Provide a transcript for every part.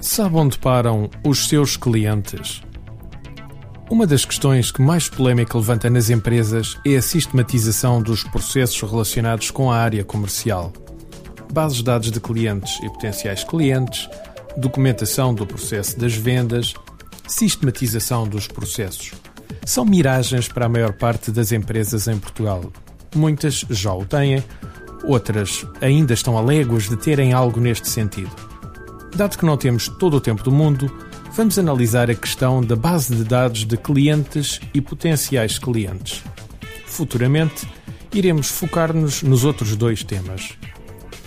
Sabe onde param os seus clientes? Uma das questões que mais polémica levanta nas empresas é a sistematização dos processos relacionados com a área comercial. Bases de dados de clientes e potenciais clientes, documentação do processo das vendas, sistematização dos processos. São miragens para a maior parte das empresas em Portugal. Muitas já o têm, outras ainda estão a léguas de terem algo neste sentido. Dado que não temos todo o tempo do mundo, vamos analisar a questão da base de dados de clientes e potenciais clientes. Futuramente, iremos focar-nos nos outros dois temas.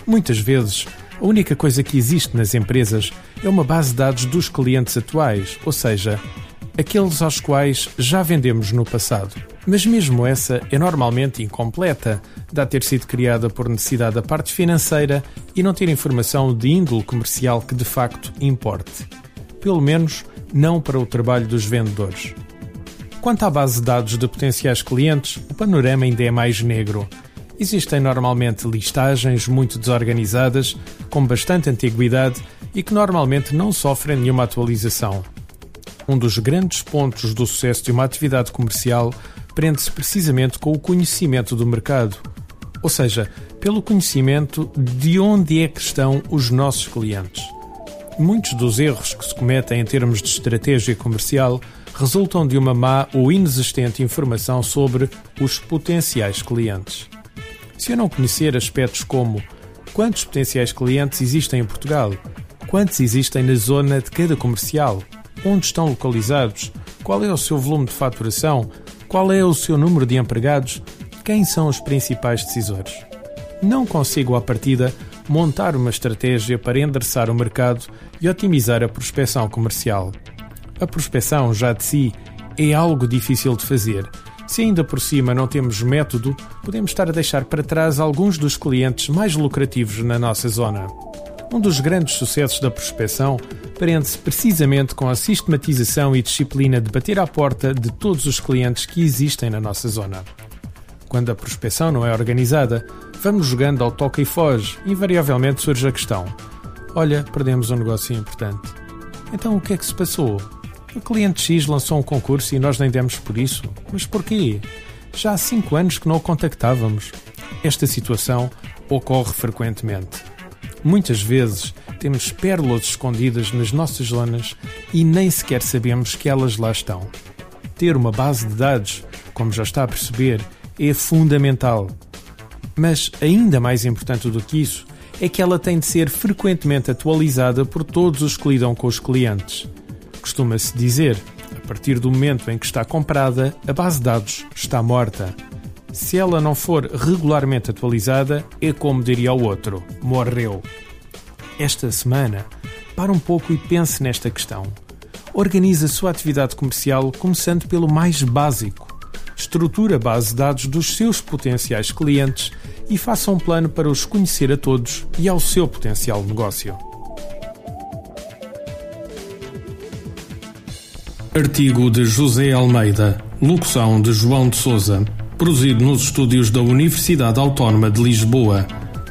Muitas vezes, a única coisa que existe nas empresas é uma base de dados dos clientes atuais, ou seja, aqueles aos quais já vendemos no passado. Mas mesmo essa é normalmente incompleta, dá ter sido criada por necessidade da parte financeira e não ter informação de índole comercial que de facto importe. Pelo menos não para o trabalho dos vendedores. Quanto à base de dados de potenciais clientes, o panorama ainda é mais negro. Existem normalmente listagens muito desorganizadas, com bastante antiguidade e que normalmente não sofrem nenhuma atualização. Um dos grandes pontos do sucesso de uma atividade comercial prende-se precisamente com o conhecimento do mercado, ou seja, pelo conhecimento de onde é que estão os nossos clientes. Muitos dos erros que se cometem em termos de estratégia comercial resultam de uma má ou inexistente informação sobre os potenciais clientes. Se eu não conhecer aspectos como quantos potenciais clientes existem em Portugal, quantos existem na zona de cada comercial, onde estão localizados, qual é o seu volume de faturação, qual é o seu número de empregados, quem são os principais decisores. Não consigo, à partida, montar uma estratégia para endereçar o mercado e otimizar a prospecção comercial. A prospecção, já de si, é algo difícil de fazer. Se ainda por cima não temos método, podemos estar a deixar para trás alguns dos clientes mais lucrativos na nossa zona. Um dos grandes sucessos da prospecção prende-se precisamente com a sistematização e disciplina de bater à porta de todos os clientes que existem na nossa zona. Quando a prospecção não é organizada, vamos jogando ao toque e foge, invariavelmente surge a questão: Olha, perdemos um negócio importante. Então o que é que se passou? O cliente X lançou um concurso e nós nem demos por isso. Mas porquê? Já há cinco anos que não o contactávamos. Esta situação ocorre frequentemente. Muitas vezes temos pérolas escondidas nas nossas zonas e nem sequer sabemos que elas lá estão. Ter uma base de dados, como já está a perceber, é fundamental. Mas ainda mais importante do que isso é que ela tem de ser frequentemente atualizada por todos os que lidam com os clientes. Costuma-se dizer, a partir do momento em que está comprada, a base de dados está morta. Se ela não for regularmente atualizada, é como diria o outro: morreu. Esta semana, para um pouco e pense nesta questão. Organize a sua atividade comercial começando pelo mais básico. Estrutura a base de dados dos seus potenciais clientes e faça um plano para os conhecer a todos e ao seu potencial negócio. Artigo de José Almeida, locução de João de Souza produzido nos estúdios da Universidade Autónoma de Lisboa.